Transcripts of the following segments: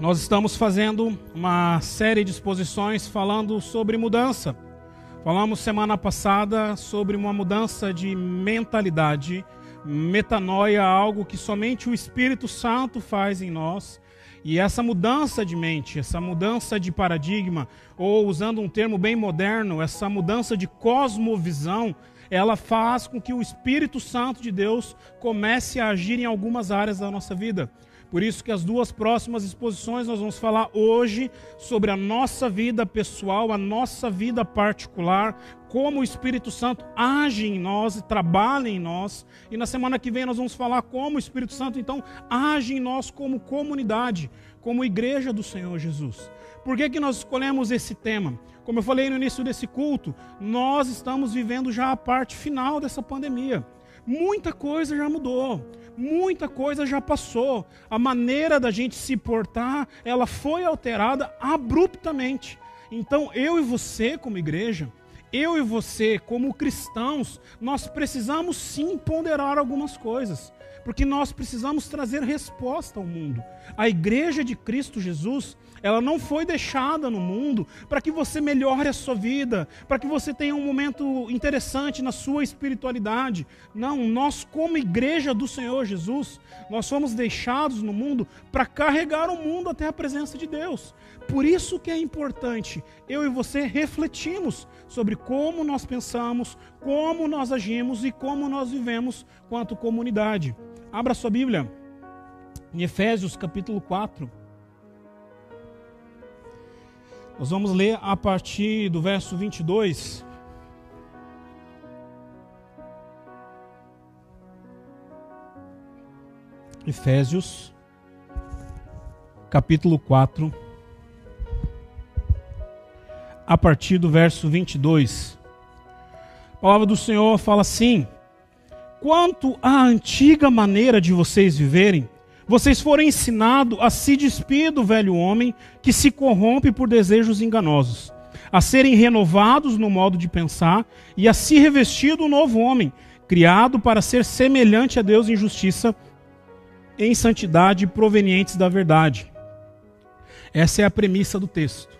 Nós estamos fazendo uma série de exposições falando sobre mudança. Falamos semana passada sobre uma mudança de mentalidade, metanoia, algo que somente o Espírito Santo faz em nós. E essa mudança de mente, essa mudança de paradigma, ou usando um termo bem moderno, essa mudança de cosmovisão, ela faz com que o Espírito Santo de Deus comece a agir em algumas áreas da nossa vida. Por isso que as duas próximas exposições nós vamos falar hoje sobre a nossa vida pessoal, a nossa vida particular, como o Espírito Santo age em nós e trabalha em nós. E na semana que vem nós vamos falar como o Espírito Santo então age em nós como comunidade, como igreja do Senhor Jesus. Por que, que nós escolhemos esse tema? Como eu falei no início desse culto, nós estamos vivendo já a parte final dessa pandemia. Muita coisa já mudou muita coisa já passou. A maneira da gente se portar, ela foi alterada abruptamente. Então, eu e você, como igreja, eu e você, como cristãos, nós precisamos sim ponderar algumas coisas, porque nós precisamos trazer resposta ao mundo. A igreja de Cristo Jesus, ela não foi deixada no mundo para que você melhore a sua vida, para que você tenha um momento interessante na sua espiritualidade. Não, nós como igreja do Senhor Jesus, nós fomos deixados no mundo para carregar o mundo até a presença de Deus. Por isso que é importante eu e você refletirmos sobre como nós pensamos, como nós agimos e como nós vivemos quanto comunidade. Abra sua Bíblia em Efésios capítulo 4. Nós vamos ler a partir do verso 22. Efésios, capítulo 4, a partir do verso 22. A palavra do Senhor fala assim: Quanto à antiga maneira de vocês viverem, vocês foram ensinados a se despir do velho homem que se corrompe por desejos enganosos, a serem renovados no modo de pensar e a se revestir do novo homem, criado para ser semelhante a Deus em justiça, em santidade provenientes da verdade. Essa é a premissa do texto.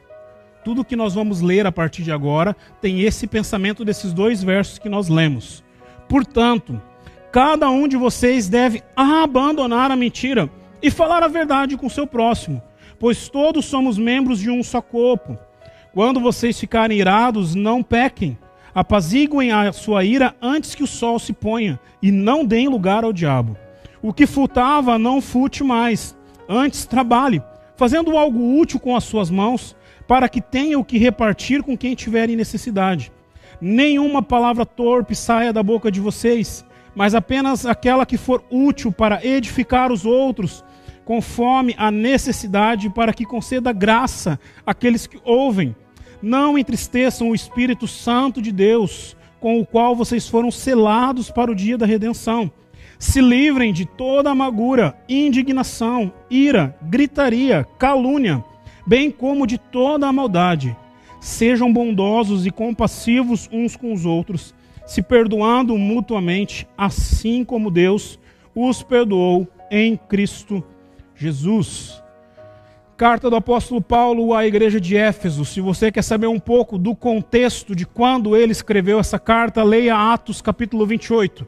Tudo que nós vamos ler a partir de agora tem esse pensamento desses dois versos que nós lemos. Portanto, Cada um de vocês deve abandonar a mentira e falar a verdade com seu próximo, pois todos somos membros de um só corpo. Quando vocês ficarem irados, não pequem. Apaziguem a sua ira antes que o sol se ponha, e não deem lugar ao diabo. O que furtava, não fute mais. Antes, trabalhe, fazendo algo útil com as suas mãos, para que tenha o que repartir com quem tiver em necessidade. Nenhuma palavra torpe saia da boca de vocês mas apenas aquela que for útil para edificar os outros, conforme a necessidade, para que conceda graça àqueles que ouvem. Não entristeçam o Espírito Santo de Deus, com o qual vocês foram selados para o dia da redenção. Se livrem de toda amargura, indignação, ira, gritaria, calúnia, bem como de toda a maldade. Sejam bondosos e compassivos uns com os outros se perdoando mutuamente, assim como Deus os perdoou em Cristo Jesus. Carta do apóstolo Paulo à igreja de Éfeso. Se você quer saber um pouco do contexto de quando ele escreveu essa carta, leia Atos capítulo 28.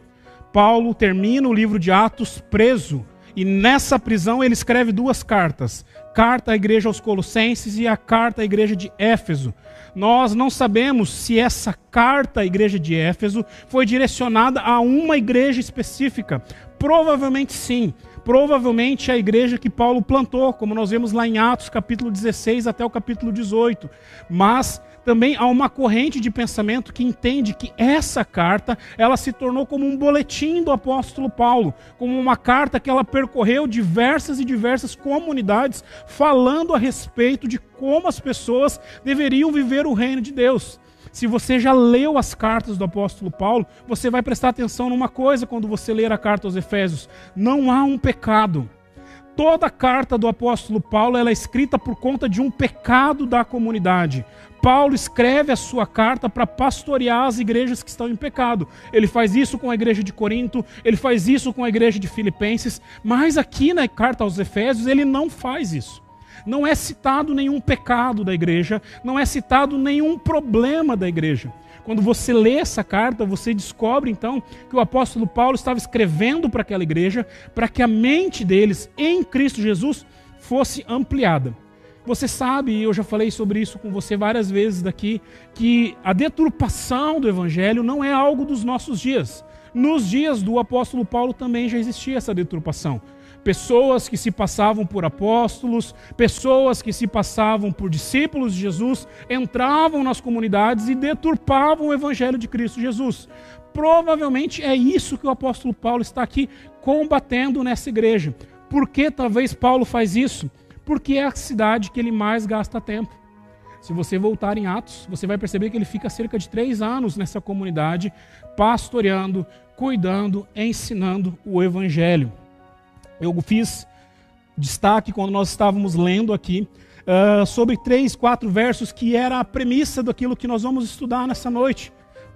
Paulo termina o livro de Atos preso e nessa prisão ele escreve duas cartas: carta à igreja aos Colossenses e a carta à igreja de Éfeso. Nós não sabemos se essa carta à igreja de Éfeso foi direcionada a uma igreja específica. Provavelmente sim. Provavelmente a igreja que Paulo plantou, como nós vemos lá em Atos capítulo 16 até o capítulo 18. Mas também há uma corrente de pensamento que entende que essa carta ela se tornou como um boletim do apóstolo Paulo, como uma carta que ela percorreu diversas e diversas comunidades falando a respeito de como as pessoas deveriam viver o reino de Deus. Se você já leu as cartas do apóstolo Paulo, você vai prestar atenção numa coisa quando você ler a carta aos Efésios: não há um pecado. Toda a carta do apóstolo Paulo ela é escrita por conta de um pecado da comunidade. Paulo escreve a sua carta para pastorear as igrejas que estão em pecado. Ele faz isso com a igreja de Corinto, ele faz isso com a igreja de Filipenses, mas aqui na carta aos Efésios ele não faz isso. Não é citado nenhum pecado da igreja, não é citado nenhum problema da igreja. Quando você lê essa carta, você descobre então que o apóstolo Paulo estava escrevendo para aquela igreja para que a mente deles em Cristo Jesus fosse ampliada. Você sabe, e eu já falei sobre isso com você várias vezes daqui, que a deturpação do evangelho não é algo dos nossos dias. Nos dias do apóstolo Paulo também já existia essa deturpação. Pessoas que se passavam por apóstolos, pessoas que se passavam por discípulos de Jesus, entravam nas comunidades e deturpavam o evangelho de Cristo Jesus. Provavelmente é isso que o apóstolo Paulo está aqui combatendo nessa igreja. Por que talvez Paulo faz isso? Porque é a cidade que ele mais gasta tempo. Se você voltar em Atos, você vai perceber que ele fica cerca de três anos nessa comunidade, pastoreando, cuidando, ensinando o Evangelho. Eu fiz destaque quando nós estávamos lendo aqui uh, sobre três, quatro versos que era a premissa daquilo que nós vamos estudar nessa noite.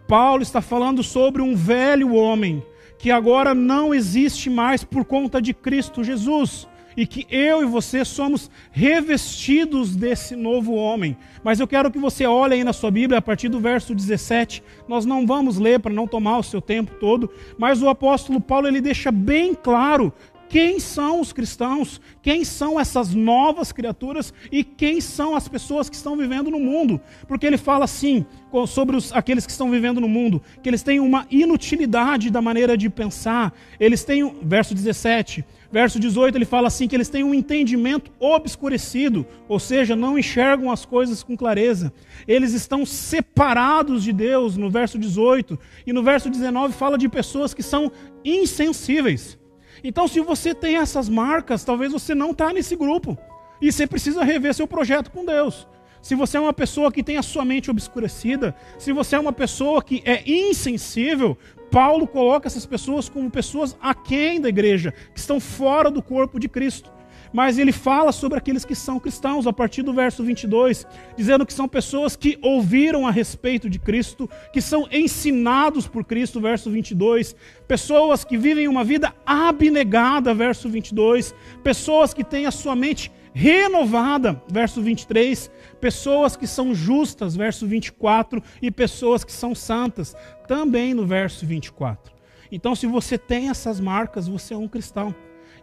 Paulo está falando sobre um velho homem que agora não existe mais por conta de Cristo Jesus e que eu e você somos revestidos desse novo homem. Mas eu quero que você olhe aí na sua Bíblia, a partir do verso 17. Nós não vamos ler para não tomar o seu tempo todo, mas o apóstolo Paulo ele deixa bem claro quem são os cristãos, quem são essas novas criaturas e quem são as pessoas que estão vivendo no mundo. Porque ele fala assim sobre os, aqueles que estão vivendo no mundo, que eles têm uma inutilidade da maneira de pensar. Eles têm, verso 17, Verso 18 ele fala assim: que eles têm um entendimento obscurecido, ou seja, não enxergam as coisas com clareza. Eles estão separados de Deus, no verso 18. E no verso 19 fala de pessoas que são insensíveis. Então, se você tem essas marcas, talvez você não está nesse grupo. E você precisa rever seu projeto com Deus. Se você é uma pessoa que tem a sua mente obscurecida, se você é uma pessoa que é insensível, Paulo coloca essas pessoas como pessoas aquém da igreja, que estão fora do corpo de Cristo. Mas ele fala sobre aqueles que são cristãos, a partir do verso 22, dizendo que são pessoas que ouviram a respeito de Cristo, que são ensinados por Cristo, verso 22, pessoas que vivem uma vida abnegada, verso 22, pessoas que têm a sua mente renovada, verso 23, pessoas que são justas, verso 24, e pessoas que são santas, também no verso 24. Então, se você tem essas marcas, você é um cristão.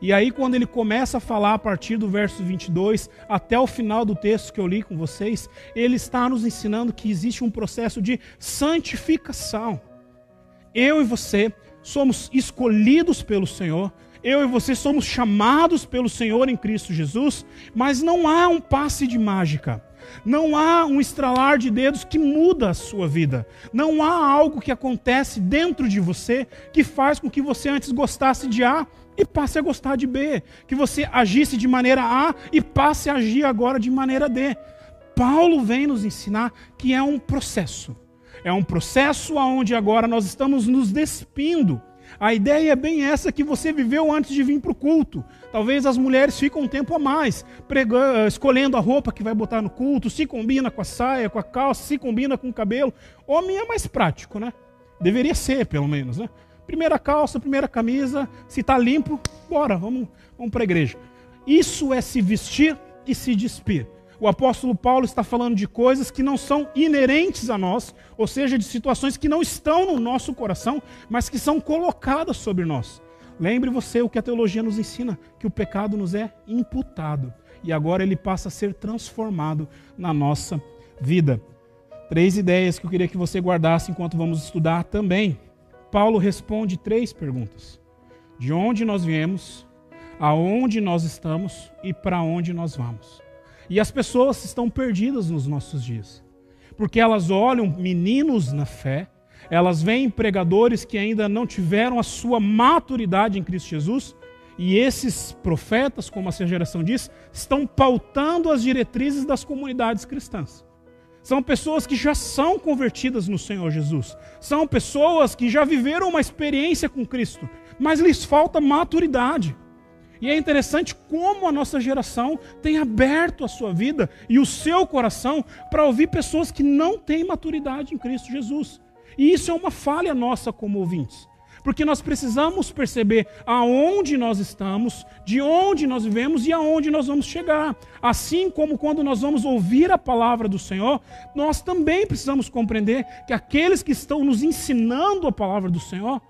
E aí, quando ele começa a falar a partir do verso 22 até o final do texto que eu li com vocês, ele está nos ensinando que existe um processo de santificação. Eu e você somos escolhidos pelo Senhor, eu e você somos chamados pelo Senhor em Cristo Jesus, mas não há um passe de mágica. Não há um estralar de dedos que muda a sua vida. Não há algo que acontece dentro de você que faz com que você antes gostasse de A e passe a gostar de B. Que você agisse de maneira A e passe a agir agora de maneira D. Paulo vem nos ensinar que é um processo. É um processo onde agora nós estamos nos despindo a ideia é bem essa que você viveu antes de vir para o culto. Talvez as mulheres ficam um tempo a mais, pregando, eh, escolhendo a roupa que vai botar no culto, se combina com a saia, com a calça, se combina com o cabelo. Homem é mais prático, né? Deveria ser, pelo menos, né? Primeira calça, primeira camisa, se está limpo, bora, vamos, vamos para a igreja. Isso é se vestir e se despir o apóstolo Paulo está falando de coisas que não são inerentes a nós, ou seja, de situações que não estão no nosso coração, mas que são colocadas sobre nós. Lembre você o que a teologia nos ensina, que o pecado nos é imputado e agora ele passa a ser transformado na nossa vida. Três ideias que eu queria que você guardasse enquanto vamos estudar também. Paulo responde três perguntas: de onde nós viemos, aonde nós estamos e para onde nós vamos. E as pessoas estão perdidas nos nossos dias, porque elas olham meninos na fé, elas veem pregadores que ainda não tiveram a sua maturidade em Cristo Jesus, e esses profetas, como essa geração diz, estão pautando as diretrizes das comunidades cristãs. São pessoas que já são convertidas no Senhor Jesus. São pessoas que já viveram uma experiência com Cristo, mas lhes falta maturidade. E é interessante como a nossa geração tem aberto a sua vida e o seu coração para ouvir pessoas que não têm maturidade em Cristo Jesus. E isso é uma falha nossa como ouvintes. Porque nós precisamos perceber aonde nós estamos, de onde nós vivemos e aonde nós vamos chegar. Assim como quando nós vamos ouvir a palavra do Senhor, nós também precisamos compreender que aqueles que estão nos ensinando a palavra do Senhor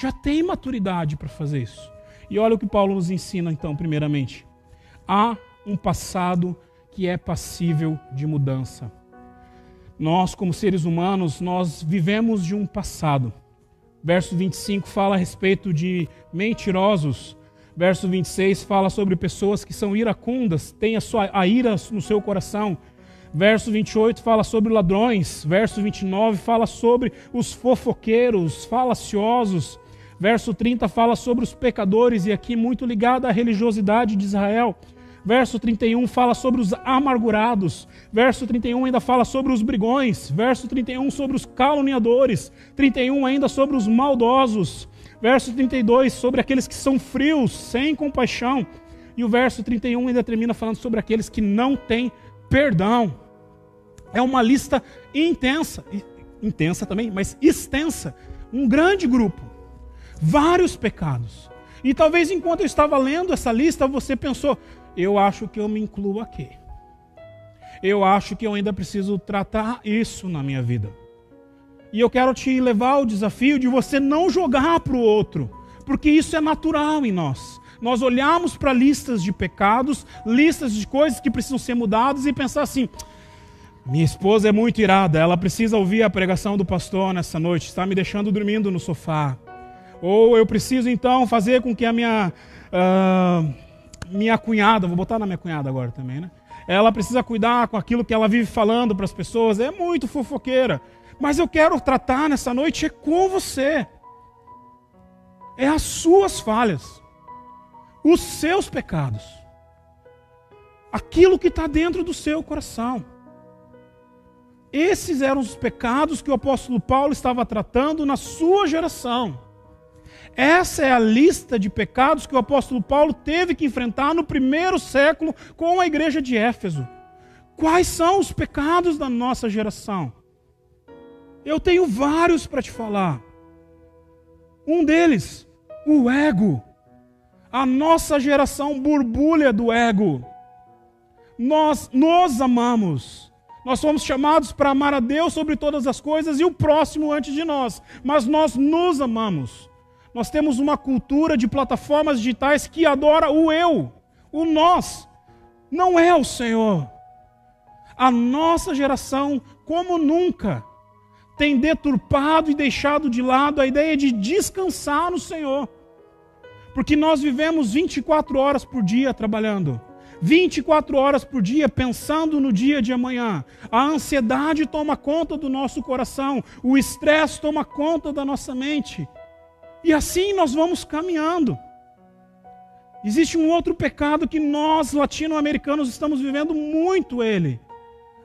já têm maturidade para fazer isso. E olha o que Paulo nos ensina então, primeiramente. Há um passado que é passível de mudança. Nós, como seres humanos, nós vivemos de um passado. Verso 25 fala a respeito de mentirosos. Verso 26 fala sobre pessoas que são iracundas, têm a, sua, a ira no seu coração. Verso 28 fala sobre ladrões. Verso 29 fala sobre os fofoqueiros, falaciosos. Verso 30 fala sobre os pecadores, e aqui muito ligado à religiosidade de Israel. Verso 31 fala sobre os amargurados. Verso 31 ainda fala sobre os brigões. Verso 31 sobre os caluniadores. 31 ainda sobre os maldosos. Verso 32 sobre aqueles que são frios, sem compaixão. E o verso 31 ainda termina falando sobre aqueles que não têm perdão. É uma lista intensa, intensa também, mas extensa. Um grande grupo. Vários pecados. E talvez enquanto eu estava lendo essa lista, você pensou: eu acho que eu me incluo aqui. Eu acho que eu ainda preciso tratar isso na minha vida. E eu quero te levar ao desafio de você não jogar para o outro, porque isso é natural em nós. Nós olhamos para listas de pecados, listas de coisas que precisam ser mudadas e pensar assim: minha esposa é muito irada, ela precisa ouvir a pregação do pastor nessa noite, está me deixando dormindo no sofá. Ou eu preciso então fazer com que a minha. Uh, minha cunhada, vou botar na minha cunhada agora também, né? Ela precisa cuidar com aquilo que ela vive falando para as pessoas, é muito fofoqueira. Mas eu quero tratar nessa noite é com você. É as suas falhas, os seus pecados, aquilo que está dentro do seu coração. Esses eram os pecados que o apóstolo Paulo estava tratando na sua geração. Essa é a lista de pecados que o apóstolo Paulo teve que enfrentar no primeiro século com a igreja de Éfeso. Quais são os pecados da nossa geração? Eu tenho vários para te falar. Um deles, o ego. A nossa geração borbulha do ego. Nós nos amamos. Nós somos chamados para amar a Deus sobre todas as coisas e o próximo antes de nós. Mas nós nos amamos. Nós temos uma cultura de plataformas digitais que adora o eu, o nós, não é o Senhor. A nossa geração, como nunca, tem deturpado e deixado de lado a ideia de descansar no Senhor. Porque nós vivemos 24 horas por dia trabalhando. 24 horas por dia pensando no dia de amanhã. A ansiedade toma conta do nosso coração, o estresse toma conta da nossa mente. E assim nós vamos caminhando. Existe um outro pecado que nós latino-americanos estamos vivendo muito ele: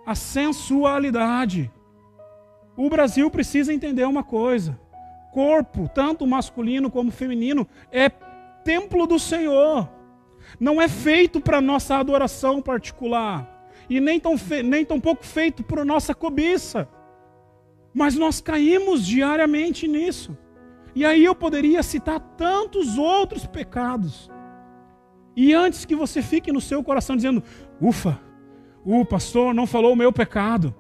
a sensualidade. O Brasil precisa entender uma coisa: corpo, tanto masculino como feminino, é templo do Senhor. Não é feito para nossa adoração particular e nem tão, nem tão pouco feito para nossa cobiça. Mas nós caímos diariamente nisso. E aí eu poderia citar tantos outros pecados. E antes que você fique no seu coração dizendo: ufa, o pastor não falou o meu pecado.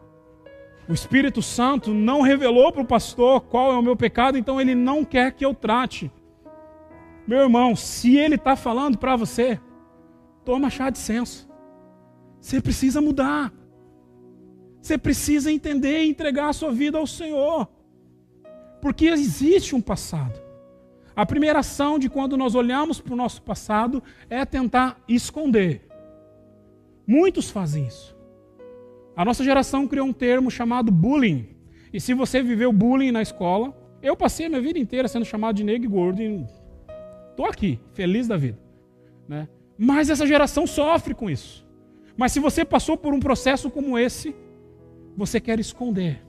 O Espírito Santo não revelou para o pastor qual é o meu pecado, então ele não quer que eu trate. Meu irmão, se ele está falando para você, toma chá de senso. Você precisa mudar. Você precisa entender e entregar a sua vida ao Senhor. Porque existe um passado. A primeira ação de quando nós olhamos para o nosso passado é tentar esconder. Muitos fazem isso. A nossa geração criou um termo chamado bullying. E se você viveu bullying na escola, eu passei a minha vida inteira sendo chamado de negro e gordo e estou aqui, feliz da vida. Né? Mas essa geração sofre com isso. Mas se você passou por um processo como esse, você quer esconder.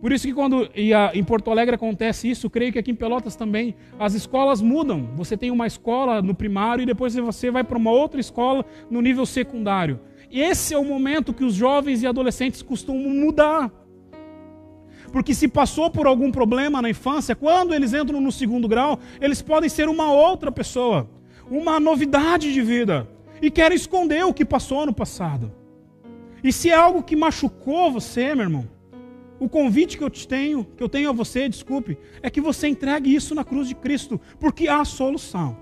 Por isso que quando em Porto Alegre acontece isso, creio que aqui em Pelotas também, as escolas mudam. Você tem uma escola no primário e depois você vai para uma outra escola no nível secundário. E esse é o momento que os jovens e adolescentes costumam mudar. Porque se passou por algum problema na infância, quando eles entram no segundo grau, eles podem ser uma outra pessoa, uma novidade de vida, e querem esconder o que passou no passado. E se é algo que machucou você, meu irmão, o convite que eu te tenho, que eu tenho a você, desculpe, é que você entregue isso na cruz de Cristo, porque há solução.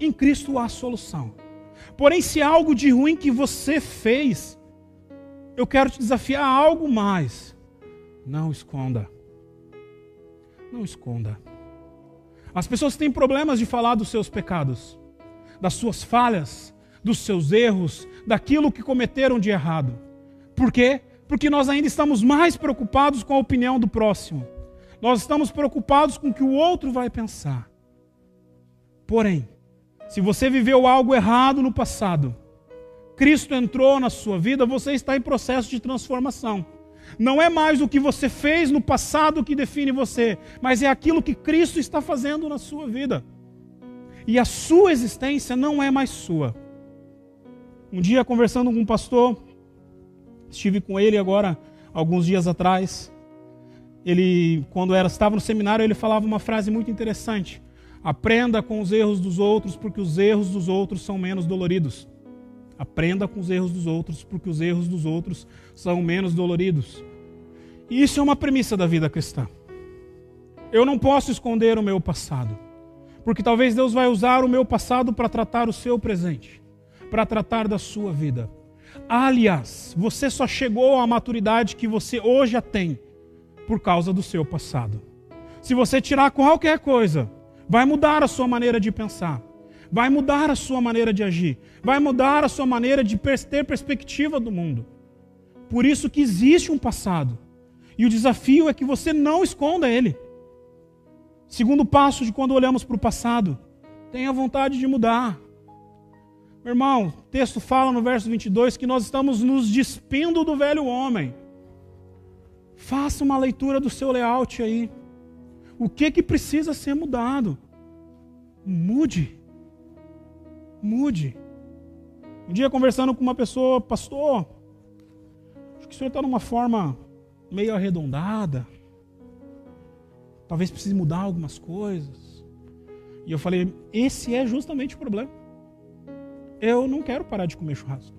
Em Cristo há solução. Porém, se é algo de ruim que você fez, eu quero te desafiar a algo mais. Não esconda. Não esconda. As pessoas têm problemas de falar dos seus pecados, das suas falhas, dos seus erros, daquilo que cometeram de errado. Por quê? Porque nós ainda estamos mais preocupados com a opinião do próximo. Nós estamos preocupados com o que o outro vai pensar. Porém, se você viveu algo errado no passado, Cristo entrou na sua vida, você está em processo de transformação. Não é mais o que você fez no passado que define você, mas é aquilo que Cristo está fazendo na sua vida. E a sua existência não é mais sua. Um dia, conversando com um pastor, Estive com ele agora alguns dias atrás. Ele, quando era, estava no seminário, ele falava uma frase muito interessante: Aprenda com os erros dos outros, porque os erros dos outros são menos doloridos. Aprenda com os erros dos outros, porque os erros dos outros são menos doloridos. E isso é uma premissa da vida cristã. Eu não posso esconder o meu passado, porque talvez Deus vai usar o meu passado para tratar o seu presente, para tratar da sua vida. Aliás, você só chegou à maturidade que você hoje a tem por causa do seu passado. Se você tirar qualquer coisa, vai mudar a sua maneira de pensar, vai mudar a sua maneira de agir, vai mudar a sua maneira de ter perspectiva do mundo. Por isso que existe um passado. E o desafio é que você não esconda ele. Segundo passo de quando olhamos para o passado, tenha vontade de mudar. Meu irmão, o texto fala no verso 22 que nós estamos nos despindo do velho homem. Faça uma leitura do seu layout aí. O que que precisa ser mudado? Mude. Mude. Um dia conversando com uma pessoa, pastor, acho que o senhor está numa forma meio arredondada. Talvez precise mudar algumas coisas. E eu falei, esse é justamente o problema. Eu não quero parar de comer churrasco,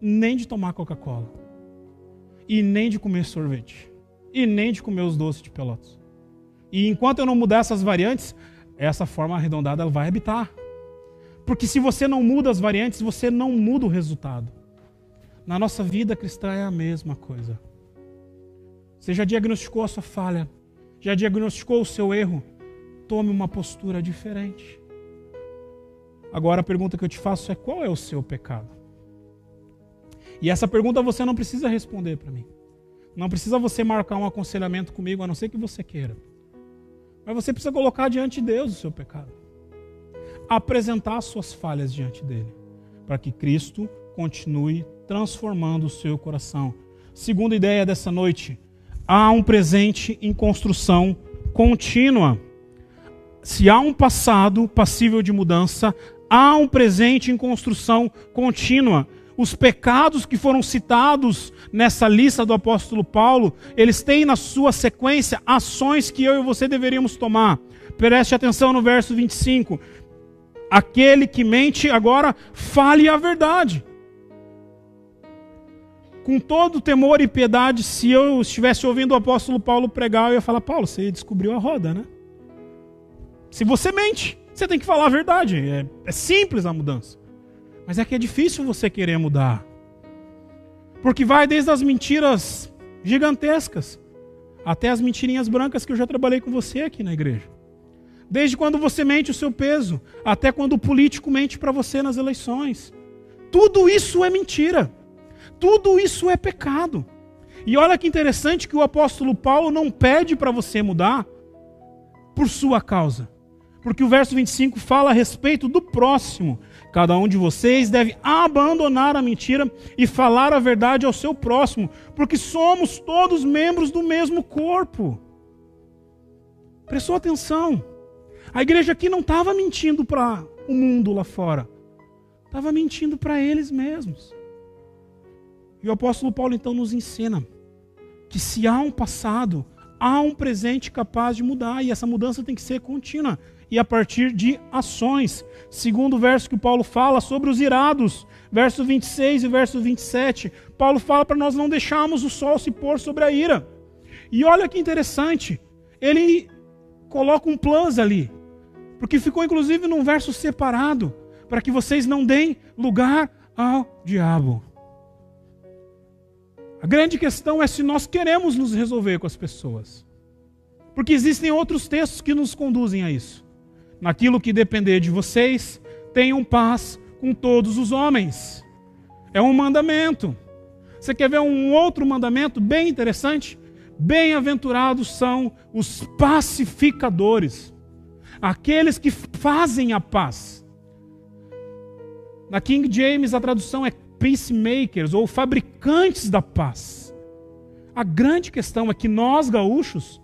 nem de tomar Coca-Cola, e nem de comer sorvete, e nem de comer os doces de pelotas. E enquanto eu não mudar essas variantes, essa forma arredondada vai habitar. Porque se você não muda as variantes, você não muda o resultado. Na nossa vida cristã é a mesma coisa. Você já diagnosticou a sua falha, já diagnosticou o seu erro, tome uma postura diferente. Agora a pergunta que eu te faço é: qual é o seu pecado? E essa pergunta você não precisa responder para mim. Não precisa você marcar um aconselhamento comigo, a não ser que você queira. Mas você precisa colocar diante de Deus o seu pecado. Apresentar suas falhas diante dele, para que Cristo continue transformando o seu coração. Segunda ideia dessa noite: há um presente em construção contínua. Se há um passado passível de mudança, há um presente em construção contínua. Os pecados que foram citados nessa lista do apóstolo Paulo, eles têm na sua sequência ações que eu e você deveríamos tomar. Preste atenção no verso 25. Aquele que mente agora fale a verdade. Com todo temor e piedade, se eu estivesse ouvindo o apóstolo Paulo pregar, eu ia falar: Paulo, você descobriu a roda, né? Se você mente, você tem que falar a verdade. É, é simples a mudança. Mas é que é difícil você querer mudar. Porque vai desde as mentiras gigantescas até as mentirinhas brancas que eu já trabalhei com você aqui na igreja. Desde quando você mente o seu peso, até quando o político mente para você nas eleições. Tudo isso é mentira. Tudo isso é pecado. E olha que interessante que o apóstolo Paulo não pede para você mudar por sua causa. Porque o verso 25 fala a respeito do próximo. Cada um de vocês deve abandonar a mentira e falar a verdade ao seu próximo, porque somos todos membros do mesmo corpo. Prestou atenção? A igreja aqui não estava mentindo para o mundo lá fora, estava mentindo para eles mesmos. E o apóstolo Paulo então nos ensina que se há um passado, há um presente capaz de mudar e essa mudança tem que ser contínua e a partir de ações. Segundo o verso que Paulo fala sobre os irados, verso 26 e verso 27, Paulo fala para nós não deixarmos o sol se pôr sobre a ira. E olha que interessante, ele coloca um plus ali, porque ficou inclusive num verso separado, para que vocês não deem lugar ao diabo. A grande questão é se nós queremos nos resolver com as pessoas. Porque existem outros textos que nos conduzem a isso. Naquilo que depender de vocês, tenham paz com todos os homens. É um mandamento. Você quer ver um outro mandamento bem interessante? Bem-aventurados são os pacificadores, aqueles que fazem a paz. Na King James a tradução é peacemakers ou fabricantes da paz. A grande questão é que nós gaúchos,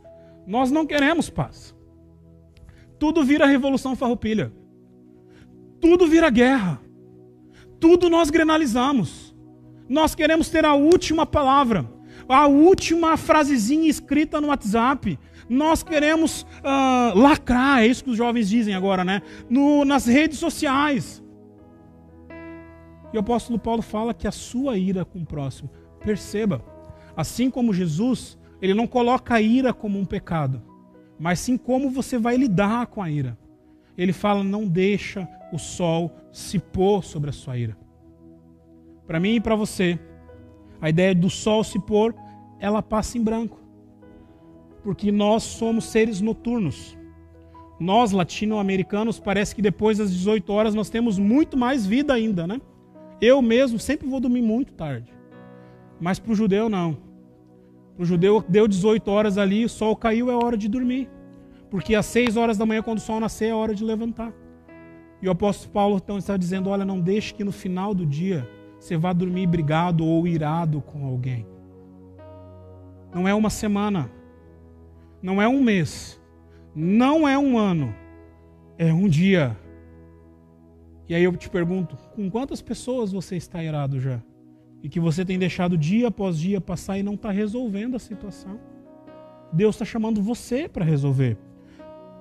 nós não queremos paz. Tudo vira revolução farroupilha. Tudo vira guerra. Tudo nós grenalizamos. Nós queremos ter a última palavra, a última frasezinha escrita no WhatsApp. Nós queremos uh, lacrar, é isso que os jovens dizem agora, né? No, nas redes sociais. E o apóstolo Paulo fala que a sua ira com o próximo, perceba, assim como Jesus, ele não coloca a ira como um pecado, mas sim como você vai lidar com a ira. Ele fala: não deixa o sol se pôr sobre a sua ira. Para mim e para você, a ideia do sol se pôr, ela passa em branco. Porque nós somos seres noturnos. Nós, latino-americanos, parece que depois das 18 horas nós temos muito mais vida ainda, né? Eu mesmo sempre vou dormir muito tarde. Mas para o judeu, não. O judeu, deu 18 horas ali, o sol caiu, é hora de dormir. Porque às 6 horas da manhã, quando o sol nascer, é hora de levantar. E o apóstolo Paulo então está dizendo: olha, não deixe que no final do dia você vá dormir brigado ou irado com alguém. Não é uma semana, não é um mês, não é um ano, é um dia. E aí eu te pergunto: com quantas pessoas você está irado já? E que você tem deixado dia após dia passar e não está resolvendo a situação? Deus está chamando você para resolver.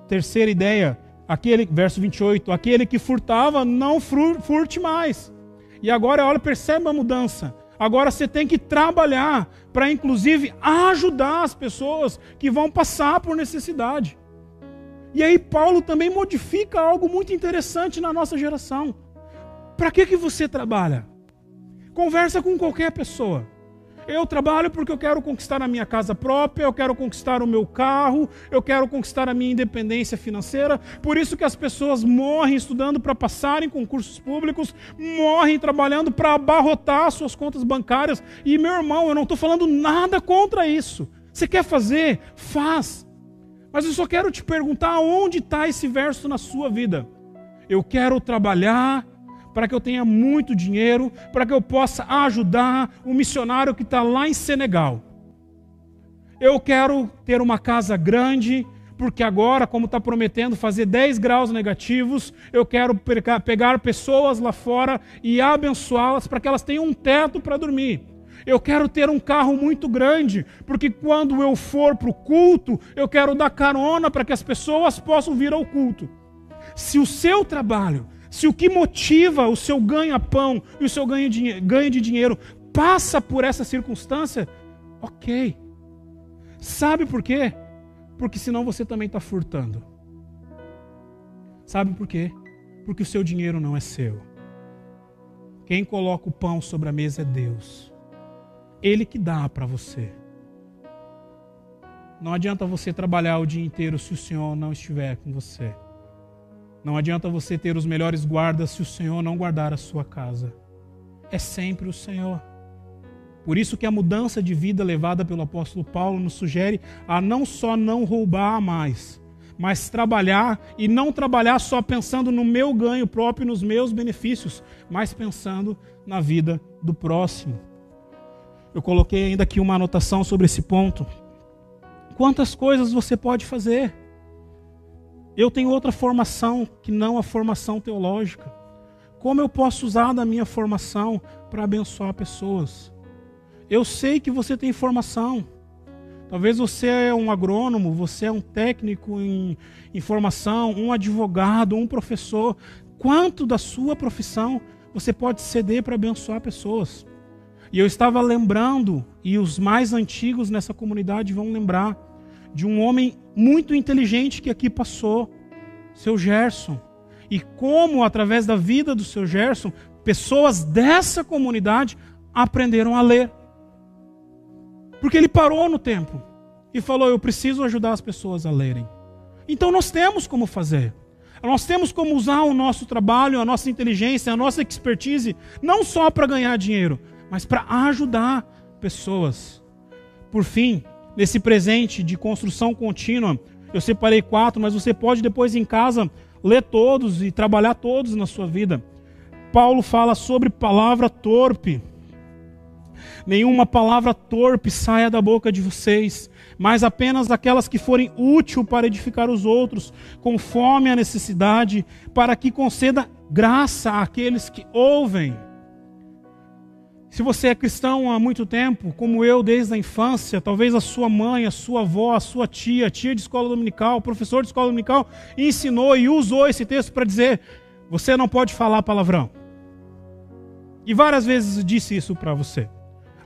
Terceira ideia, aquele verso 28, aquele que furtava não furte mais. E agora, olha, percebe a mudança. Agora você tem que trabalhar para, inclusive, ajudar as pessoas que vão passar por necessidade. E aí Paulo também modifica algo muito interessante na nossa geração. Para que, que você trabalha? Conversa com qualquer pessoa. Eu trabalho porque eu quero conquistar a minha casa própria, eu quero conquistar o meu carro, eu quero conquistar a minha independência financeira. Por isso que as pessoas morrem estudando para passar em concursos públicos, morrem trabalhando para abarrotar suas contas bancárias. E meu irmão, eu não estou falando nada contra isso. Você quer fazer? Faz. Mas eu só quero te perguntar onde está esse verso na sua vida. Eu quero trabalhar para que eu tenha muito dinheiro, para que eu possa ajudar o missionário que está lá em Senegal. Eu quero ter uma casa grande, porque agora, como está prometendo fazer 10 graus negativos, eu quero pegar pessoas lá fora e abençoá-las para que elas tenham um teto para dormir. Eu quero ter um carro muito grande, porque quando eu for para o culto, eu quero dar carona para que as pessoas possam vir ao culto. Se o seu trabalho, se o que motiva o seu ganha-pão e o seu ganho de, ganho de dinheiro passa por essa circunstância, ok. Sabe por quê? Porque senão você também está furtando. Sabe por quê? Porque o seu dinheiro não é seu. Quem coloca o pão sobre a mesa é Deus. Ele que dá para você. Não adianta você trabalhar o dia inteiro se o Senhor não estiver com você. Não adianta você ter os melhores guardas se o Senhor não guardar a sua casa. É sempre o Senhor. Por isso que a mudança de vida levada pelo apóstolo Paulo nos sugere a não só não roubar mais, mas trabalhar e não trabalhar só pensando no meu ganho próprio nos meus benefícios, mas pensando na vida do próximo. Eu coloquei ainda aqui uma anotação sobre esse ponto. Quantas coisas você pode fazer? Eu tenho outra formação que não a formação teológica. Como eu posso usar da minha formação para abençoar pessoas? Eu sei que você tem formação. Talvez você é um agrônomo, você é um técnico em informação, um advogado, um professor. Quanto da sua profissão você pode ceder para abençoar pessoas? E eu estava lembrando, e os mais antigos nessa comunidade vão lembrar, de um homem muito inteligente que aqui passou, seu Gerson. E como, através da vida do seu Gerson, pessoas dessa comunidade aprenderam a ler. Porque ele parou no tempo e falou: Eu preciso ajudar as pessoas a lerem. Então nós temos como fazer. Nós temos como usar o nosso trabalho, a nossa inteligência, a nossa expertise, não só para ganhar dinheiro, mas para ajudar pessoas. Por fim, nesse presente de construção contínua, eu separei quatro, mas você pode depois em casa ler todos e trabalhar todos na sua vida. Paulo fala sobre palavra torpe. Nenhuma palavra torpe saia da boca de vocês, mas apenas aquelas que forem úteis para edificar os outros, conforme a necessidade, para que conceda graça àqueles que ouvem. Se você é cristão há muito tempo, como eu desde a infância, talvez a sua mãe, a sua avó, a sua tia, tia de escola dominical, professor de escola dominical, ensinou e usou esse texto para dizer: você não pode falar palavrão. E várias vezes disse isso para você.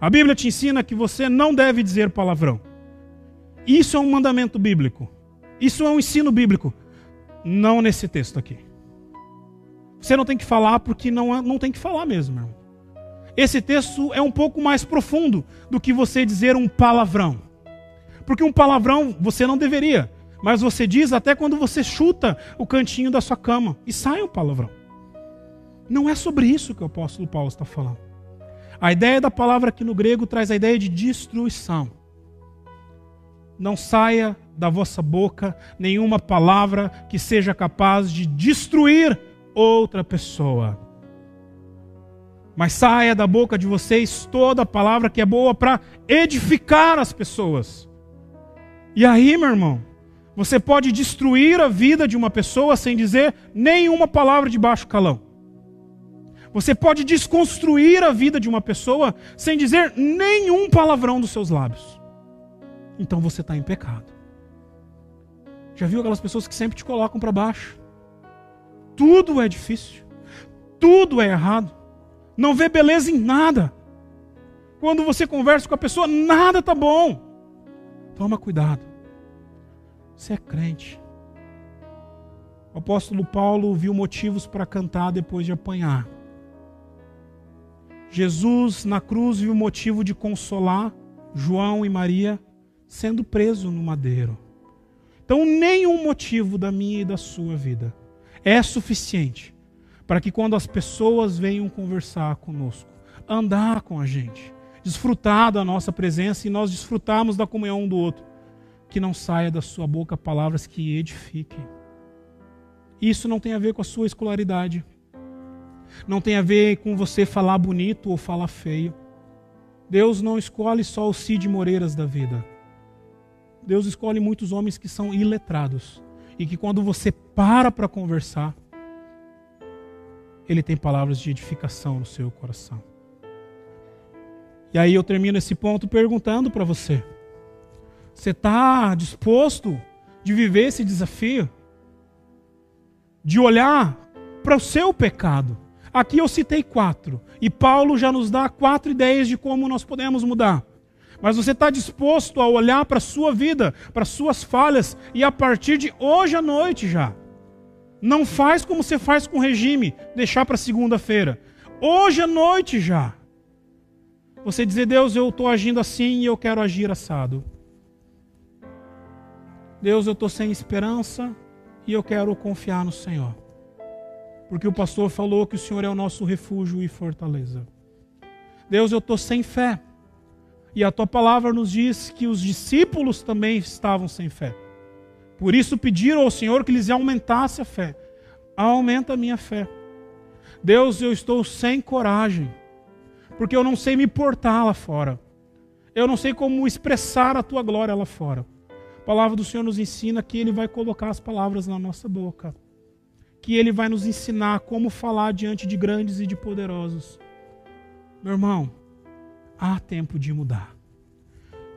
A Bíblia te ensina que você não deve dizer palavrão. Isso é um mandamento bíblico. Isso é um ensino bíblico. Não nesse texto aqui. Você não tem que falar porque não, não tem que falar mesmo, irmão. Esse texto é um pouco mais profundo do que você dizer um palavrão. Porque um palavrão você não deveria, mas você diz até quando você chuta o cantinho da sua cama e sai um palavrão. Não é sobre isso que o apóstolo Paulo está falando. A ideia da palavra aqui no grego traz a ideia de destruição. Não saia da vossa boca nenhuma palavra que seja capaz de destruir outra pessoa mas saia da boca de vocês toda palavra que é boa para edificar as pessoas. E aí, meu irmão, você pode destruir a vida de uma pessoa sem dizer nenhuma palavra de baixo calão. Você pode desconstruir a vida de uma pessoa sem dizer nenhum palavrão dos seus lábios. Então você está em pecado. Já viu aquelas pessoas que sempre te colocam para baixo? Tudo é difícil, tudo é errado não vê beleza em nada. Quando você conversa com a pessoa, nada tá bom. Toma cuidado. Você é crente. O apóstolo Paulo viu motivos para cantar depois de apanhar. Jesus na cruz viu motivo de consolar João e Maria sendo preso no madeiro. Então, nenhum motivo da minha e da sua vida é suficiente para que quando as pessoas venham conversar conosco, andar com a gente, desfrutar da nossa presença e nós desfrutarmos da comunhão um do outro, que não saia da sua boca palavras que edifiquem. Isso não tem a ver com a sua escolaridade. Não tem a ver com você falar bonito ou falar feio. Deus não escolhe só o Cid Moreiras da vida. Deus escolhe muitos homens que são iletrados e que quando você para para conversar, ele tem palavras de edificação no seu coração. E aí eu termino esse ponto perguntando para você: você está disposto de viver esse desafio? De olhar para o seu pecado? Aqui eu citei quatro, e Paulo já nos dá quatro ideias de como nós podemos mudar. Mas você está disposto a olhar para a sua vida, para as suas falhas, e a partir de hoje à noite já, não faz como você faz com o regime, deixar para segunda-feira. Hoje à noite já. Você dizer, Deus, eu estou agindo assim e eu quero agir assado. Deus, eu estou sem esperança e eu quero confiar no Senhor. Porque o pastor falou que o Senhor é o nosso refúgio e fortaleza. Deus, eu estou sem fé. E a tua palavra nos diz que os discípulos também estavam sem fé. Por isso pediram ao Senhor que lhes aumentasse a fé. Aumenta a minha fé. Deus, eu estou sem coragem, porque eu não sei me portar lá fora. Eu não sei como expressar a tua glória lá fora. A palavra do Senhor nos ensina que Ele vai colocar as palavras na nossa boca, que Ele vai nos ensinar como falar diante de grandes e de poderosos. Meu irmão, há tempo de mudar.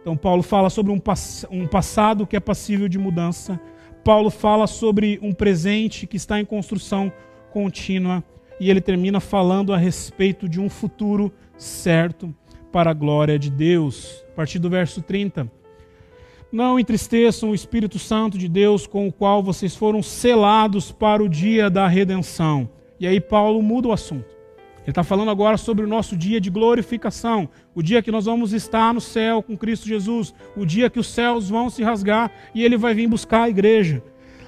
Então, Paulo fala sobre um, pass um passado que é passível de mudança. Paulo fala sobre um presente que está em construção contínua. E ele termina falando a respeito de um futuro certo para a glória de Deus. A partir do verso 30. Não entristeçam o Espírito Santo de Deus, com o qual vocês foram selados para o dia da redenção. E aí Paulo muda o assunto. Ele está falando agora sobre o nosso dia de glorificação, o dia que nós vamos estar no céu com Cristo Jesus, o dia que os céus vão se rasgar e ele vai vir buscar a igreja.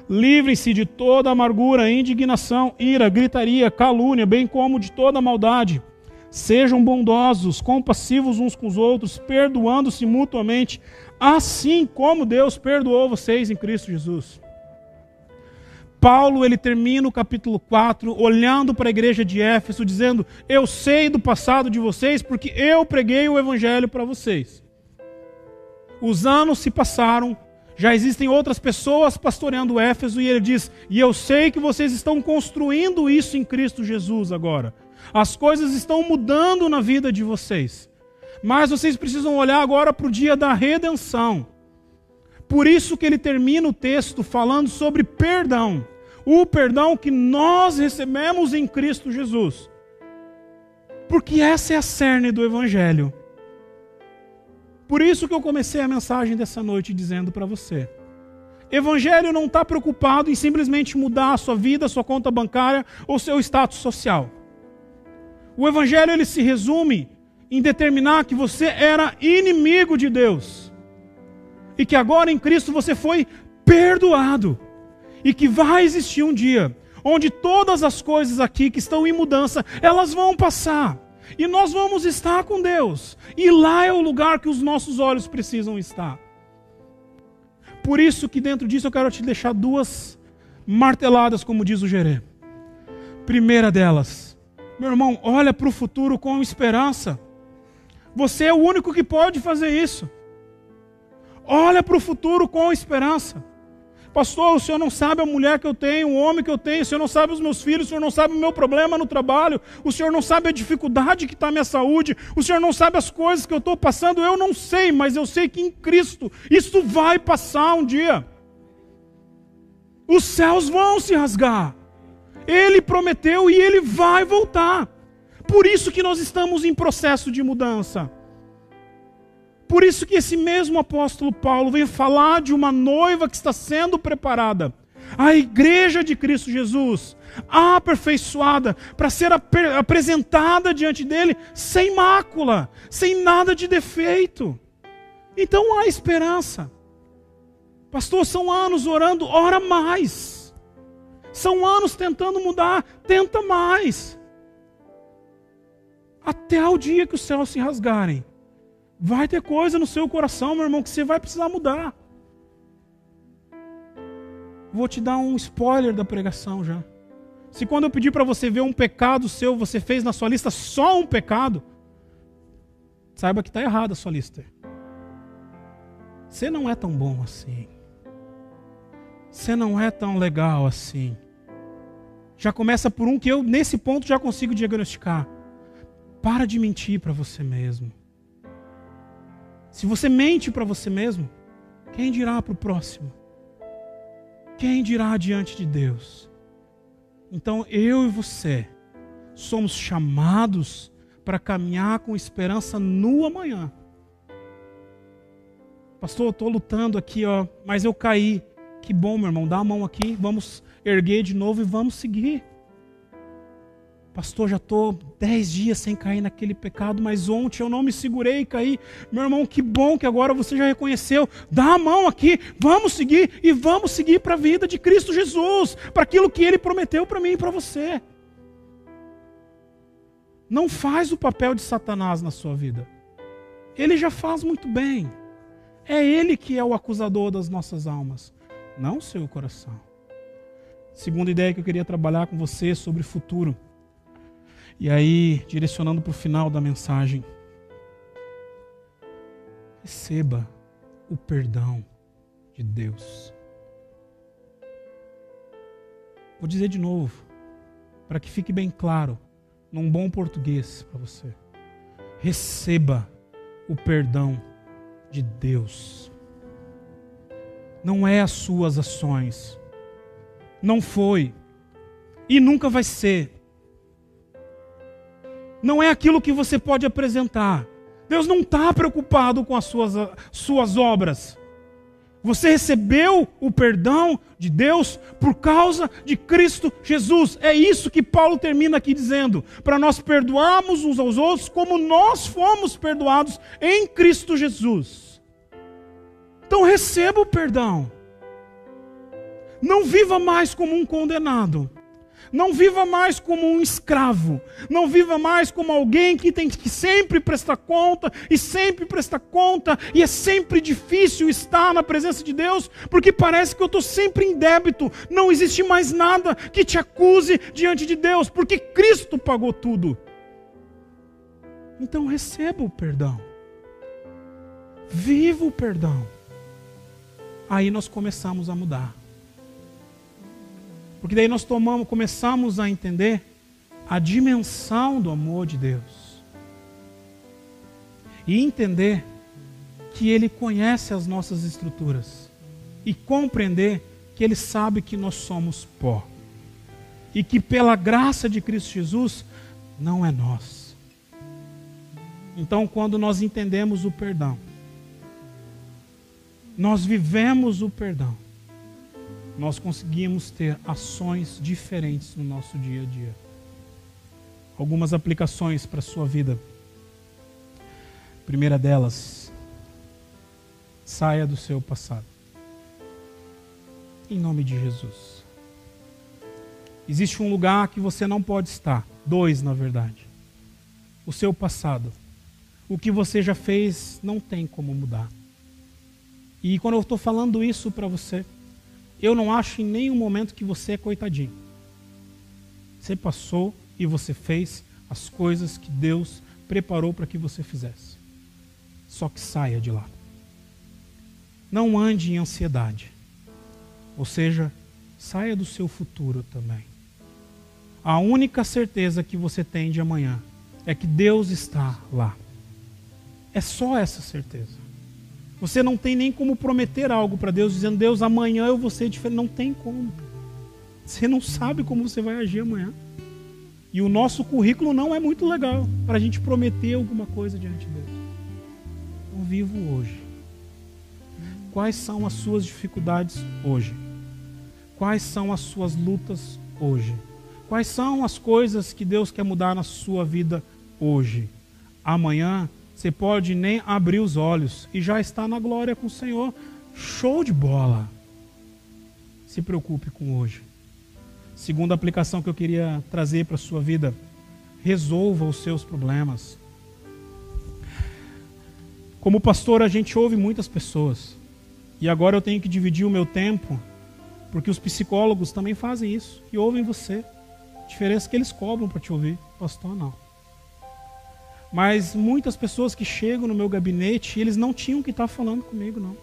Livrem-se de toda amargura, indignação, ira, gritaria, calúnia, bem como de toda maldade. Sejam bondosos, compassivos uns com os outros, perdoando-se mutuamente, assim como Deus perdoou vocês em Cristo Jesus. Paulo, ele termina o capítulo 4 olhando para a igreja de Éfeso, dizendo: Eu sei do passado de vocês porque eu preguei o evangelho para vocês. Os anos se passaram, já existem outras pessoas pastoreando Éfeso, e ele diz: E eu sei que vocês estão construindo isso em Cristo Jesus agora. As coisas estão mudando na vida de vocês. Mas vocês precisam olhar agora para o dia da redenção. Por isso que ele termina o texto falando sobre perdão. O perdão que nós recebemos em Cristo Jesus. Porque essa é a cerne do Evangelho. Por isso que eu comecei a mensagem dessa noite dizendo para você. Evangelho não está preocupado em simplesmente mudar a sua vida, a sua conta bancária ou seu status social. O evangelho ele se resume em determinar que você era inimigo de Deus e que agora em Cristo você foi perdoado e que vai existir um dia onde todas as coisas aqui que estão em mudança, elas vão passar. E nós vamos estar com Deus. E lá é o lugar que os nossos olhos precisam estar. Por isso que dentro disso eu quero te deixar duas marteladas, como diz o Gerê. Primeira delas, meu irmão, olha para o futuro com esperança. Você é o único que pode fazer isso. Olha para o futuro com esperança. Pastor, o senhor não sabe a mulher que eu tenho, o homem que eu tenho, o senhor não sabe os meus filhos, o senhor não sabe o meu problema no trabalho, o senhor não sabe a dificuldade que está a minha saúde, o senhor não sabe as coisas que eu estou passando, eu não sei, mas eu sei que em Cristo isso vai passar um dia. Os céus vão se rasgar. Ele prometeu e ele vai voltar. Por isso que nós estamos em processo de mudança. Por isso que esse mesmo apóstolo Paulo vem falar de uma noiva que está sendo preparada. A igreja de Cristo Jesus, aperfeiçoada, para ser ap apresentada diante dele sem mácula, sem nada de defeito. Então há esperança. Pastor, são anos orando, ora mais. São anos tentando mudar, tenta mais. Até o dia que os céus se rasgarem. Vai ter coisa no seu coração, meu irmão, que você vai precisar mudar. Vou te dar um spoiler da pregação já. Se quando eu pedir para você ver um pecado seu, você fez na sua lista só um pecado, saiba que está errada a sua lista. Você não é tão bom assim. Você não é tão legal assim já começa por um que eu, nesse ponto, já consigo diagnosticar. Para de mentir para você mesmo. Se você mente para você mesmo, quem dirá para o próximo? Quem dirá diante de Deus? Então eu e você somos chamados para caminhar com esperança no amanhã. Pastor, eu estou lutando aqui, ó, mas eu caí. Que bom, meu irmão, dá a mão aqui, vamos erguer de novo e vamos seguir. Pastor, já estou dez dias sem cair naquele pecado, mas ontem eu não me segurei e caí. Meu irmão, que bom que agora você já reconheceu. Dá a mão aqui, vamos seguir e vamos seguir para a vida de Cristo Jesus, para aquilo que Ele prometeu para mim e para você. Não faz o papel de Satanás na sua vida. Ele já faz muito bem. É Ele que é o acusador das nossas almas, não o seu coração. Segunda ideia que eu queria trabalhar com você sobre futuro. E aí, direcionando para o final da mensagem. Receba o perdão de Deus. Vou dizer de novo, para que fique bem claro, num bom português para você. Receba o perdão de Deus. Não é as suas ações. Não foi. E nunca vai ser. Não é aquilo que você pode apresentar. Deus não está preocupado com as suas, suas obras. Você recebeu o perdão de Deus por causa de Cristo Jesus. É isso que Paulo termina aqui dizendo. Para nós perdoarmos uns aos outros como nós fomos perdoados em Cristo Jesus. Então receba o perdão. Não viva mais como um condenado. Não viva mais como um escravo. Não viva mais como alguém que tem que sempre prestar conta e sempre prestar conta. E é sempre difícil estar na presença de Deus, porque parece que eu estou sempre em débito. Não existe mais nada que te acuse diante de Deus, porque Cristo pagou tudo. Então receba o perdão. Viva o perdão. Aí nós começamos a mudar. Porque daí nós tomamos, começamos a entender a dimensão do amor de Deus. E entender que Ele conhece as nossas estruturas. E compreender que Ele sabe que nós somos pó. E que pela graça de Cristo Jesus, não é nós. Então, quando nós entendemos o perdão, nós vivemos o perdão nós conseguimos ter ações diferentes no nosso dia a dia. Algumas aplicações para a sua vida. primeira delas, saia do seu passado. Em nome de Jesus. Existe um lugar que você não pode estar, dois na verdade. O seu passado. O que você já fez não tem como mudar. E quando eu estou falando isso para você, eu não acho em nenhum momento que você é coitadinho. Você passou e você fez as coisas que Deus preparou para que você fizesse. Só que saia de lá. Não ande em ansiedade. Ou seja, saia do seu futuro também. A única certeza que você tem de amanhã é que Deus está lá. É só essa certeza. Você não tem nem como prometer algo para Deus, dizendo, Deus, amanhã eu vou ser diferente. Não tem como. Você não sabe como você vai agir amanhã. E o nosso currículo não é muito legal para a gente prometer alguma coisa diante de Deus. Então, vivo hoje. Quais são as suas dificuldades hoje? Quais são as suas lutas hoje? Quais são as coisas que Deus quer mudar na sua vida hoje? Amanhã você pode nem abrir os olhos e já está na glória com o Senhor. Show de bola. Se preocupe com hoje. Segunda aplicação que eu queria trazer para a sua vida: resolva os seus problemas. Como pastor, a gente ouve muitas pessoas. E agora eu tenho que dividir o meu tempo, porque os psicólogos também fazem isso e ouvem você. A diferença é que eles cobram para te ouvir, pastor não. Mas muitas pessoas que chegam no meu gabinete, eles não tinham que estar falando comigo, não.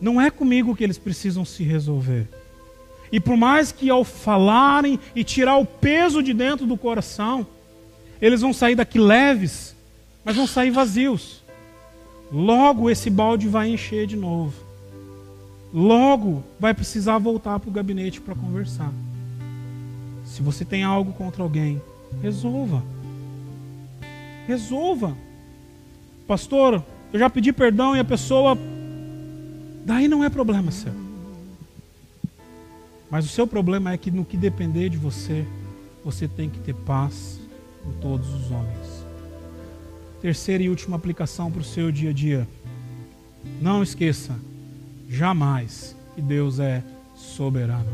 Não é comigo que eles precisam se resolver. E por mais que ao falarem e tirar o peso de dentro do coração, eles vão sair daqui leves, mas vão sair vazios. Logo esse balde vai encher de novo. Logo vai precisar voltar para o gabinete para conversar. Se você tem algo contra alguém, resolva. Resolva. Pastor, eu já pedi perdão e a pessoa. Daí não é problema seu. Mas o seu problema é que no que depender de você, você tem que ter paz com todos os homens. Terceira e última aplicação para o seu dia a dia. Não esqueça, jamais, que Deus é soberano.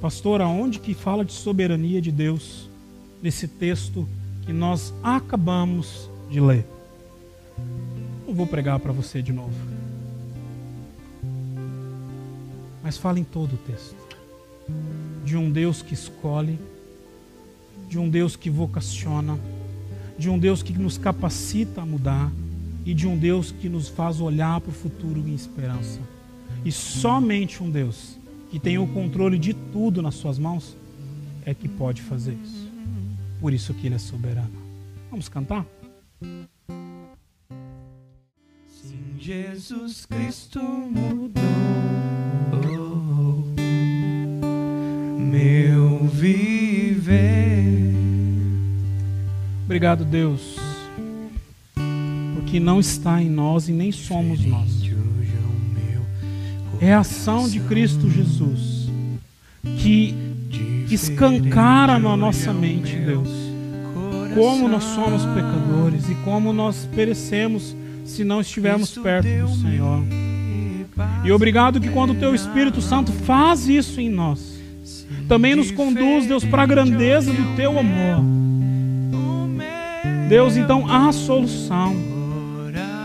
Pastor, aonde que fala de soberania de Deus nesse texto que nós acabamos de ler. Não vou pregar para você de novo. Mas fala em todo o texto. De um Deus que escolhe, de um Deus que vocaciona, de um Deus que nos capacita a mudar e de um Deus que nos faz olhar para o futuro em esperança. E somente um Deus que tem o controle de tudo nas suas mãos é que pode fazer isso. Por isso que Ele é soberano. Vamos cantar? Jesus Cristo mudou meu viver. Obrigado, Deus, porque não está em nós e nem somos nós. É a ação de Cristo Jesus que escancara na nossa mente, Deus, como nós somos pecadores e como nós perecemos se não estivermos perto do Senhor. E obrigado que quando o Teu Espírito Santo faz isso em nós, também nos conduz, Deus, para a grandeza do Teu amor. Deus, então há solução.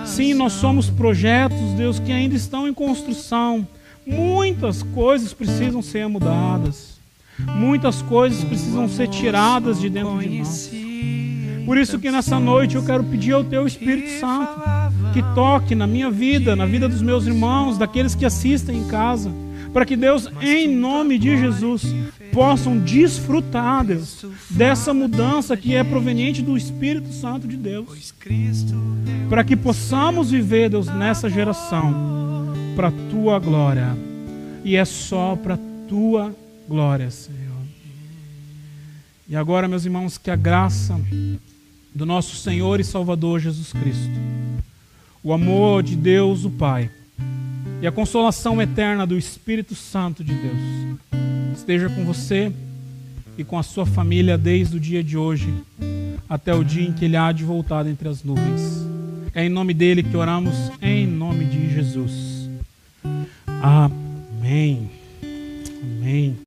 Sim, nós somos projetos, Deus, que ainda estão em construção. Muitas coisas precisam ser mudadas. Muitas coisas precisam ser tiradas de dentro de nós. Por isso que nessa noite eu quero pedir ao Teu Espírito Santo que toque na minha vida, na vida dos meus irmãos, daqueles que assistem em casa, para que Deus, em nome de Jesus, possam desfrutar, Deus, dessa mudança que é proveniente do Espírito Santo de Deus. Para que possamos viver, Deus, nessa geração, para a tua glória. E é só para a tua glória, Senhor. E agora, meus irmãos, que a graça do nosso Senhor e Salvador Jesus Cristo, o amor de Deus, o Pai, e a consolação eterna do Espírito Santo de Deus esteja com você e com a sua família desde o dia de hoje até o dia em que ele há de voltar entre as nuvens. É em nome dele que oramos, em nome de Jesus. Amém. Amém.